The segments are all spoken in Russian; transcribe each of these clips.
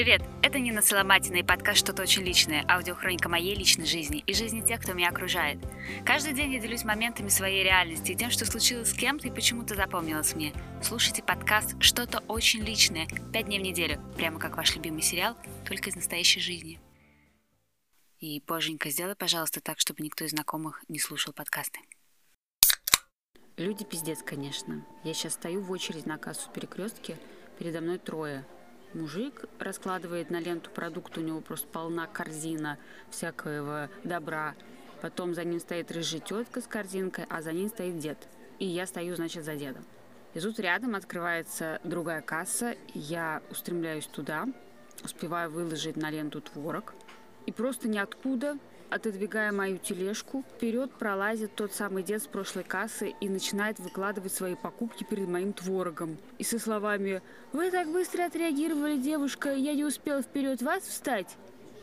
Привет! Это Нина Соломатина и подкаст «Что-то очень личное» – аудиохроника моей личной жизни и жизни тех, кто меня окружает. Каждый день я делюсь моментами своей реальности и тем, что случилось с кем-то и почему-то запомнилось мне. Слушайте подкаст «Что-то очень личное» пять дней в неделю, прямо как ваш любимый сериал, только из настоящей жизни. И, боженька, сделай, пожалуйста, так, чтобы никто из знакомых не слушал подкасты. Люди пиздец, конечно. Я сейчас стою в очередь на кассу в перекрестке, передо мной трое – Мужик раскладывает на ленту продукт, у него просто полна корзина всякого добра. Потом за ним стоит рыжая тетка с корзинкой, а за ним стоит дед. И я стою, значит, за дедом. И тут рядом открывается другая касса. Я устремляюсь туда, успеваю выложить на ленту творог. И просто ниоткуда Отодвигая мою тележку, вперед пролазит тот самый дед с прошлой кассы и начинает выкладывать свои покупки перед моим творогом. И со словами «Вы так быстро отреагировали, девушка, я не успела вперед вас встать!»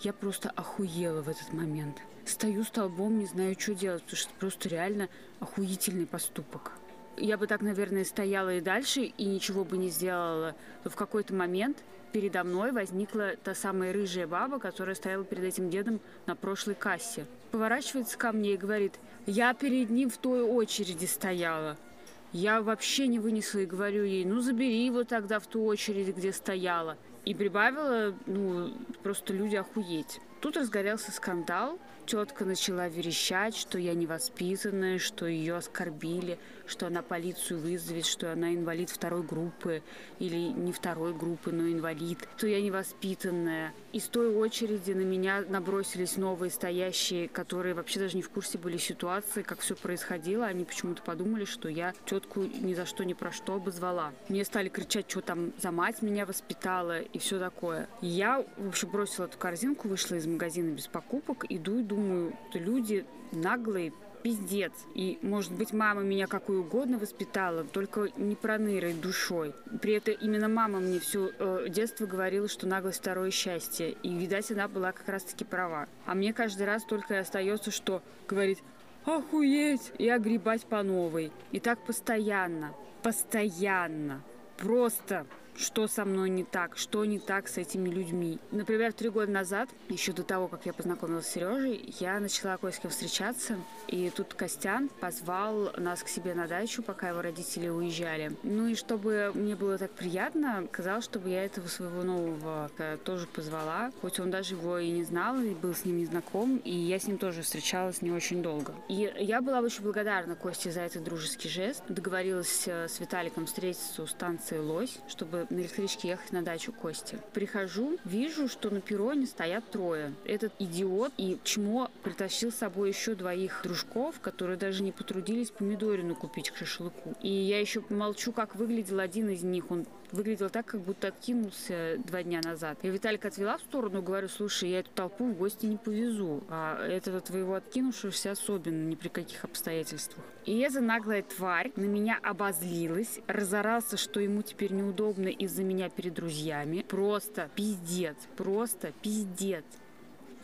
Я просто охуела в этот момент. Стою столбом, не знаю, что делать, потому что это просто реально охуительный поступок. Я бы так, наверное, стояла и дальше, и ничего бы не сделала. Но в какой-то момент передо мной возникла та самая рыжая баба, которая стояла перед этим дедом на прошлой кассе. Поворачивается ко мне и говорит, я перед ним в той очереди стояла. Я вообще не вынесла и говорю ей, ну забери его тогда в ту очередь, где стояла. И прибавила, ну, просто люди охуеть. Тут разгорелся скандал, Тетка начала верещать, что я невоспитанная, что ее оскорбили, что она полицию вызовет, что она инвалид второй группы или не второй группы, но инвалид, что я невоспитанная. Из той очереди на меня набросились новые стоящие, которые вообще даже не в курсе были ситуации, как все происходило. Они почему-то подумали, что я тетку ни за что ни про что обозвала. Мне стали кричать, что там за мать меня воспитала и все такое. Я, в общем, бросила эту корзинку, вышла из магазина без покупок, иду, иду думаю, люди наглые, пиздец. И, может быть, мама меня какую угодно воспитала, только не пронырой душой. При этом именно мама мне все э, детство говорила, что наглость второе счастье. И, видать, она была как раз-таки права. А мне каждый раз только и остается, что говорить охуеть и огребать по новой. И так постоянно. Постоянно. Просто что со мной не так, что не так с этими людьми. Например, три года назад, еще до того, как я познакомилась с Сережей, я начала кое с кем встречаться, и тут Костян позвал нас к себе на дачу, пока его родители уезжали. Ну и чтобы мне было так приятно, сказал, чтобы я этого своего нового тоже позвала, хоть он даже его и не знал, и был с ним не знаком, и я с ним тоже встречалась не очень долго. И я была очень благодарна Косте за этот дружеский жест. Договорилась э, с Виталиком встретиться у станции Лось, чтобы на электричке ехать на дачу Кости. Прихожу, вижу, что на перроне стоят трое. Этот идиот и чмо притащил с собой еще двоих дружков, которые даже не потрудились помидорину купить к шашлыку. И я еще молчу, как выглядел один из них. Он выглядел так, как будто откинулся два дня назад. Я Виталика отвела в сторону, говорю, слушай, я эту толпу в гости не повезу, а этого твоего откинувшегося особенно ни при каких обстоятельствах. И эта наглая тварь на меня обозлилась, разорался, что ему теперь неудобно из-за меня перед друзьями. Просто пиздец, просто пиздец.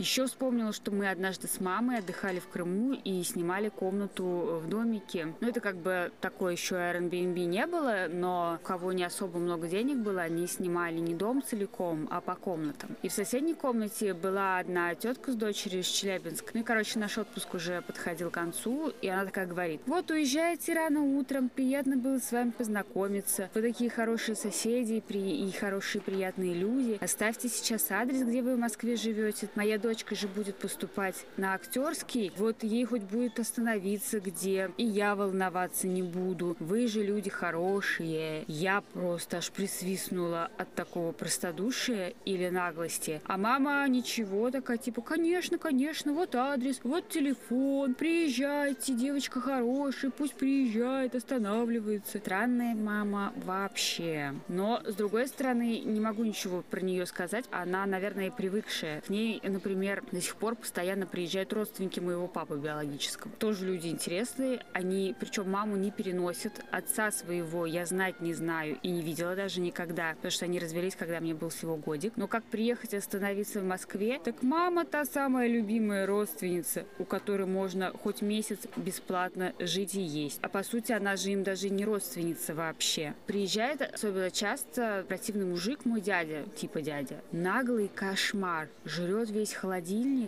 Еще вспомнила, что мы однажды с мамой отдыхали в Крыму и снимали комнату в домике. Ну, это как бы такое еще Airbnb не было, но у кого не особо много денег было, они снимали не дом целиком, а по комнатам. И в соседней комнате была одна тетка с дочерью из Челябинска. Ну и, короче, наш отпуск уже подходил к концу, и она такая говорит, вот уезжаете рано утром, приятно было с вами познакомиться. Вы такие хорошие соседи и хорошие приятные люди. Оставьте сейчас адрес, где вы в Москве живете. Моя дочь дочка же будет поступать на актерский, вот ей хоть будет остановиться где, и я волноваться не буду. Вы же люди хорошие. Я просто аж присвистнула от такого простодушия или наглости. А мама ничего такая, типа, конечно, конечно, вот адрес, вот телефон, приезжайте, девочка хорошая, пусть приезжает, останавливается. Странная мама вообще. Но, с другой стороны, не могу ничего про нее сказать. Она, наверное, привыкшая. К ней, например, например, до сих пор постоянно приезжают родственники моего папы биологического. Тоже люди интересные. Они, причем маму не переносят. Отца своего я знать не знаю и не видела даже никогда, потому что они развелись, когда мне был всего годик. Но как приехать и остановиться в Москве, так мама та самая любимая родственница, у которой можно хоть месяц бесплатно жить и есть. А по сути, она же им даже не родственница вообще. Приезжает особенно часто противный мужик, мой дядя, типа дядя. Наглый кошмар. Жрет весь холодильник.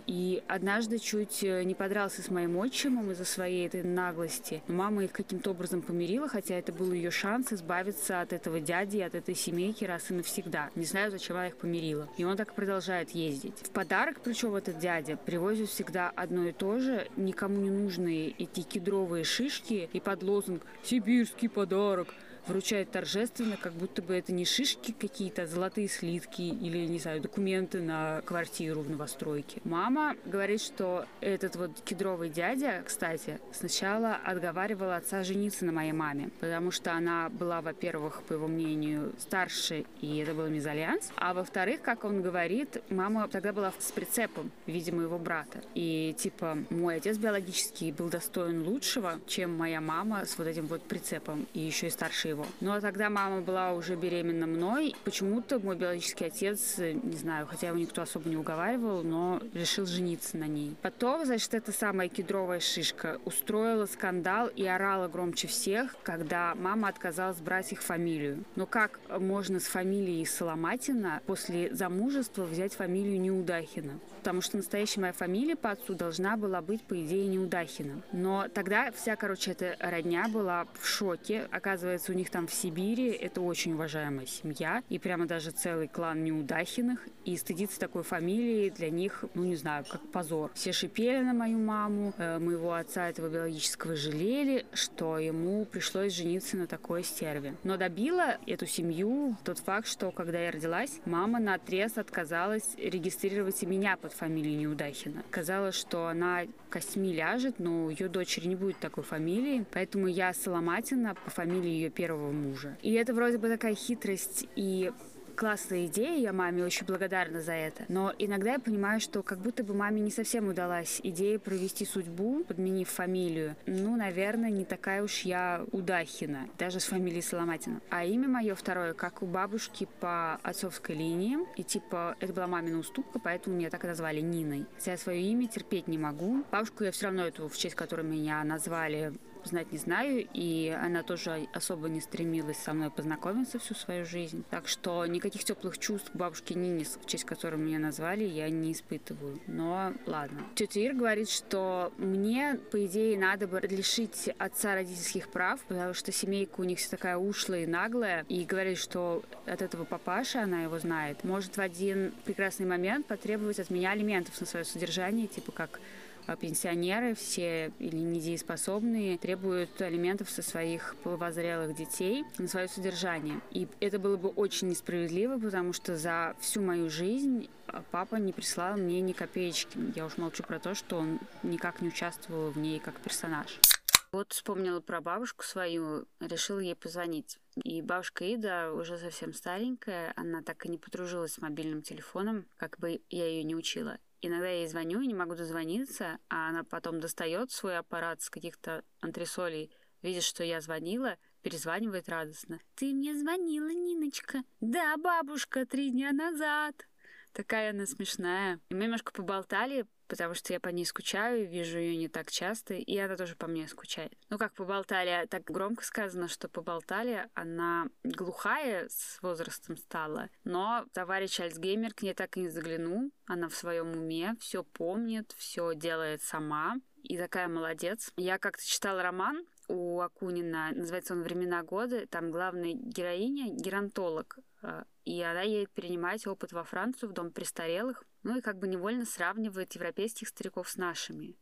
И однажды чуть э, не подрался с моим отчимом из-за своей этой наглости. Но мама их каким-то образом помирила, хотя это был ее шанс избавиться от этого дяди, от этой семейки раз и навсегда. Не знаю, зачем она их помирила. И он так продолжает ездить. В подарок, причем этот дядя, привозит всегда одно и то же, никому не нужные эти кедровые шишки и под лозунг «Сибирский подарок» вручают торжественно, как будто бы это не шишки какие-то, а золотые слитки или, не знаю, документы на квартиру в новостройке. Мама говорит, что этот вот кедровый дядя, кстати, сначала отговаривала отца жениться на моей маме, потому что она была, во-первых, по его мнению, старше, и это был мезальянс, а во-вторых, как он говорит, мама тогда была с прицепом в виде моего брата. И типа мой отец биологический был достоин лучшего, чем моя мама с вот этим вот прицепом, и еще и старше его. Но тогда мама была уже беременна мной. Почему-то мой биологический отец, не знаю, хотя его никто особо не уговаривал, но решил жениться на ней. Потом, значит, эта самая кедровая шишка устроила скандал и орала громче всех, когда мама отказалась брать их фамилию. Но как можно с фамилией Соломатина после замужества взять фамилию Неудахина? Потому что настоящая моя фамилия по отцу должна была быть, по идее, Неудахина. Но тогда вся, короче, эта родня была в шоке. Оказывается, у них них там в Сибири это очень уважаемая семья, и прямо даже целый клан Неудахиных, и стыдиться такой фамилии для них, ну не знаю, как позор. Все шипели на мою маму, э, моего отца этого биологического жалели, что ему пришлось жениться на такой стерве. Но добила эту семью тот факт, что когда я родилась, мама на отрез отказалась регистрировать и меня под фамилией Неудахина. Казалось, что она костьми ляжет, но ее дочери не будет такой фамилии, поэтому я Соломатина по фамилии ее первого первого мужа. И это вроде бы такая хитрость и классная идея, я маме очень благодарна за это. Но иногда я понимаю, что как будто бы маме не совсем удалась идея провести судьбу, подменив фамилию. Ну, наверное, не такая уж я удахина, даже с фамилией Соломатина. А имя мое второе, как у бабушки по отцовской линии. И типа, это была мамина уступка, поэтому меня так и назвали Ниной. Хотя я свое имя терпеть не могу. Бабушку я все равно эту, в честь которой меня назвали, знать не знаю, и она тоже особо не стремилась со мной познакомиться всю свою жизнь. Так что никаких теплых чувств к бабушке Нине, в честь которой меня назвали, я не испытываю. Но ладно. Тетя Ир говорит, что мне, по идее, надо бы лишить отца родительских прав, потому что семейка у них вся такая ушлая и наглая, и говорит, что от этого папаши, она его знает, может в один прекрасный момент потребовать от меня алиментов на свое содержание, типа как пенсионеры, все или недееспособные, требуют алиментов со своих половозрелых детей на свое содержание. И это было бы очень несправедливо, потому что за всю мою жизнь папа не прислал мне ни копеечки. Я уж молчу про то, что он никак не участвовал в ней как персонаж. Вот вспомнила про бабушку свою, решила ей позвонить. И бабушка Ида уже совсем старенькая, она так и не подружилась с мобильным телефоном, как бы я ее не учила. Иногда я ей звоню и не могу дозвониться, а она потом достает свой аппарат с каких-то антресолей, видит, что я звонила, перезванивает радостно. «Ты мне звонила, Ниночка?» «Да, бабушка, три дня назад!» Такая она смешная. И мы немножко поболтали, потому что я по ней скучаю, вижу ее не так часто, и она тоже по мне скучает. Ну как поболтали, так громко сказано, что поболтали, она глухая с возрастом стала, но товарищ Альцгеймер к ней так и не заглянул, она в своем уме, все помнит, все делает сама, и такая молодец. Я как-то читала роман у Акунина, называется он «Времена года», там главная героиня — геронтолог, э, и она едет перенимать опыт во Францию, в дом престарелых, ну и как бы невольно сравнивает европейских стариков с нашими.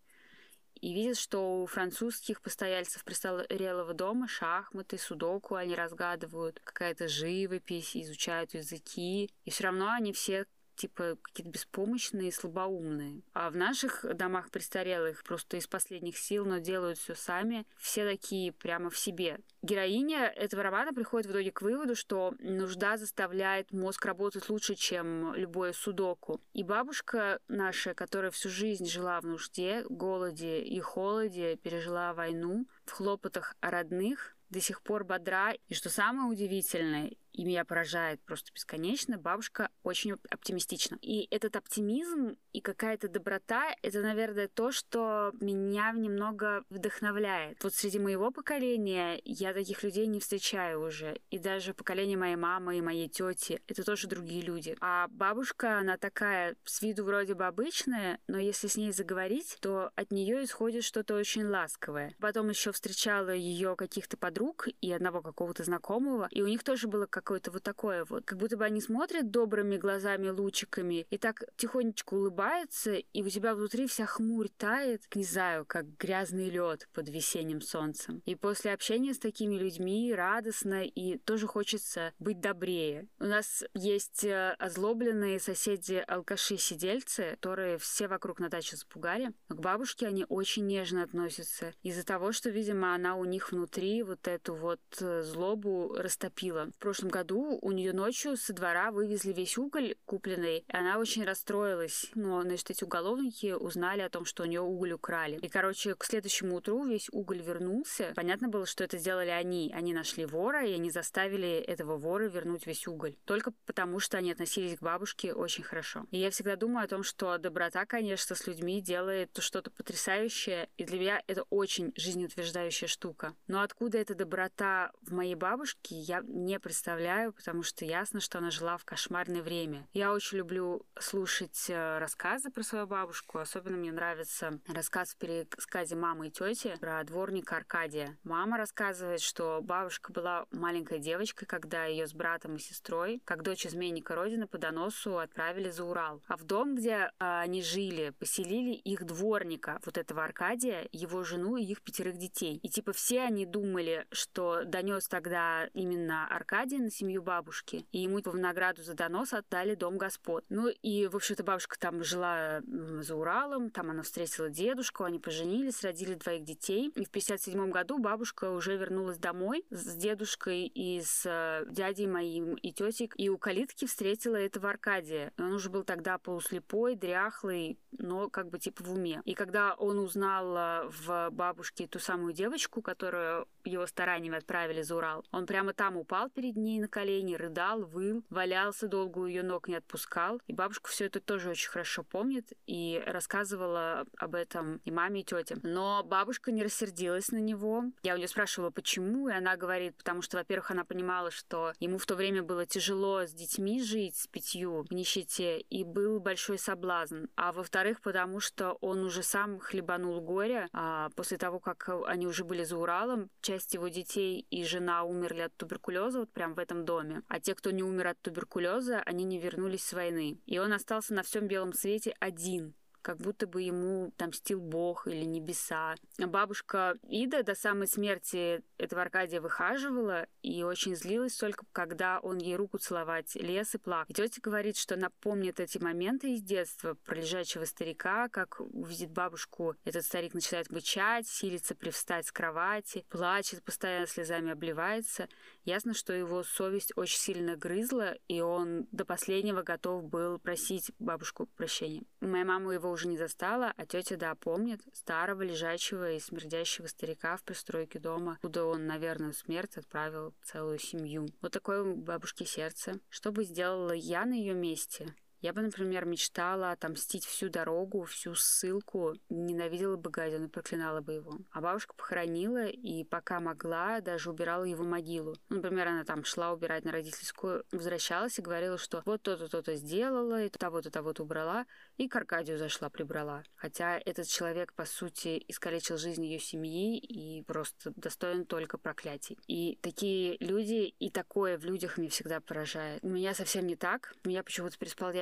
И видит, что у французских постояльцев престарелого дома шахматы, судоку они разгадывают, какая-то живопись, изучают языки. И все равно они все типа какие-то беспомощные, слабоумные. А в наших домах престарелых просто из последних сил, но делают все сами. Все такие прямо в себе. Героиня этого романа приходит в итоге к выводу, что нужда заставляет мозг работать лучше, чем любое судоку. И бабушка наша, которая всю жизнь жила в нужде, голоде и холоде, пережила войну, в хлопотах о родных, до сих пор бодра. И что самое удивительное, и меня поражает просто бесконечно, бабушка очень оптимистична. И этот оптимизм и какая-то доброта — это, наверное, то, что меня немного вдохновляет. Вот среди моего поколения я таких людей не встречаю уже. И даже поколение моей мамы и моей тети — это тоже другие люди. А бабушка, она такая с виду вроде бы обычная, но если с ней заговорить, то от нее исходит что-то очень ласковое. Потом еще встречала ее каких-то подруг и одного какого-то знакомого, и у них тоже было как какое-то вот такое вот. Как будто бы они смотрят добрыми глазами, лучиками, и так тихонечко улыбаются, и у тебя внутри вся хмурь тает, не знаю, как грязный лед под весенним солнцем. И после общения с такими людьми радостно, и тоже хочется быть добрее. У нас есть э, озлобленные соседи-алкаши-сидельцы, которые все вокруг на даче запугали. Но к бабушке они очень нежно относятся. Из-за того, что, видимо, она у них внутри вот эту вот э, злобу растопила. В прошлом году у нее ночью со двора вывезли весь уголь купленный, и она очень расстроилась. Но, значит, эти уголовники узнали о том, что у нее уголь украли. И, короче, к следующему утру весь уголь вернулся. Понятно было, что это сделали они. Они нашли вора, и они заставили этого вора вернуть весь уголь. Только потому, что они относились к бабушке очень хорошо. И я всегда думаю о том, что доброта, конечно, с людьми делает что-то потрясающее, и для меня это очень жизнеутверждающая штука. Но откуда эта доброта в моей бабушке, я не представляю представляю, потому что ясно, что она жила в кошмарное время. Я очень люблю слушать э, рассказы про свою бабушку. Особенно мне нравится рассказ в пересказе мамы и тети про дворника Аркадия. Мама рассказывает, что бабушка была маленькой девочкой, когда ее с братом и сестрой, как дочь изменника Родины, по доносу отправили за Урал. А в дом, где а, они жили, поселили их дворника, вот этого Аркадия, его жену и их пятерых детей. И типа все они думали, что донес тогда именно Аркадий на семью бабушки, и ему в награду за донос отдали дом господ. Ну и, в общем-то, бабушка там жила за Уралом, там она встретила дедушку, они поженились, родили двоих детей. И в 57 году бабушка уже вернулась домой с дедушкой и с э, дядей моим и тетей, и у калитки встретила этого Аркадия. Он уже был тогда полуслепой, дряхлый, но как бы типа в уме. И когда он узнал э, в бабушке ту самую девочку, которую его стараниями отправили за Урал, он прямо там упал перед ней на колени, рыдал, выл, валялся долго у ее ног, не отпускал. И бабушка все это тоже очень хорошо помнит и рассказывала об этом и маме, и тете. Но бабушка не рассердилась на него. Я у нее спрашивала, почему, и она говорит, потому что, во-первых, она понимала, что ему в то время было тяжело с детьми жить, с пятью, в нищете, и был большой соблазн. А во-вторых, потому что он уже сам хлебанул горе а после того, как они уже были за Уралом, часть его детей и жена умерли от туберкулеза вот прям в этом доме. А те, кто не умер от туберкулеза, они не вернулись с войны. И он остался на всем белом свете один как будто бы ему там стил Бог или небеса. Бабушка Ида до самой смерти этого Аркадия выхаживала и очень злилась только, когда он ей руку целовать лес и плак. И тетя говорит, что она помнит эти моменты из детства про лежачего старика, как увидит бабушку, этот старик начинает мычать, силится привстать с кровати, плачет, постоянно слезами обливается. Ясно, что его совесть очень сильно грызла, и он до последнего готов был просить бабушку прощения. Моя мама его уже не застала, а тетя, да, помнит старого, лежачего и смердящего старика в пристройке дома, куда он, наверное, смерть отправил целую семью. Вот такое у бабушки сердце. Что бы сделала я на ее месте? Я бы, например, мечтала отомстить всю дорогу, всю ссылку, ненавидела бы гадину, проклинала бы его. А бабушка похоронила и пока могла, даже убирала его могилу. Ну, например, она там шла убирать на родительскую, возвращалась и говорила, что вот то-то, то-то сделала, и того-то, того-то убрала, и к Аркадию зашла, прибрала. Хотя этот человек, по сути, искалечил жизнь ее семьи и просто достоин только проклятий. И такие люди, и такое в людях меня всегда поражает. У меня совсем не так. Меня почему-то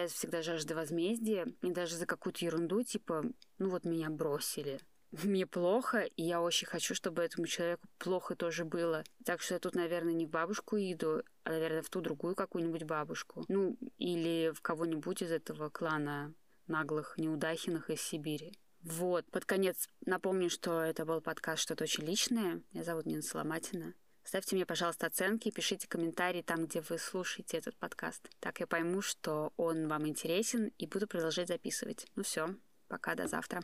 преисполняет всегда жажда возмездия, и даже за какую-то ерунду, типа, ну вот меня бросили, мне плохо, и я очень хочу, чтобы этому человеку плохо тоже было. Так что я тут, наверное, не в бабушку иду, а, наверное, в ту другую какую-нибудь бабушку. Ну, или в кого-нибудь из этого клана наглых неудахиных из Сибири. Вот, под конец напомню, что это был подкаст «Что-то очень личное». Меня зовут Нина Соломатина. Ставьте мне, пожалуйста, оценки, пишите комментарии там, где вы слушаете этот подкаст. Так я пойму, что он вам интересен, и буду продолжать записывать. Ну все, пока, до завтра.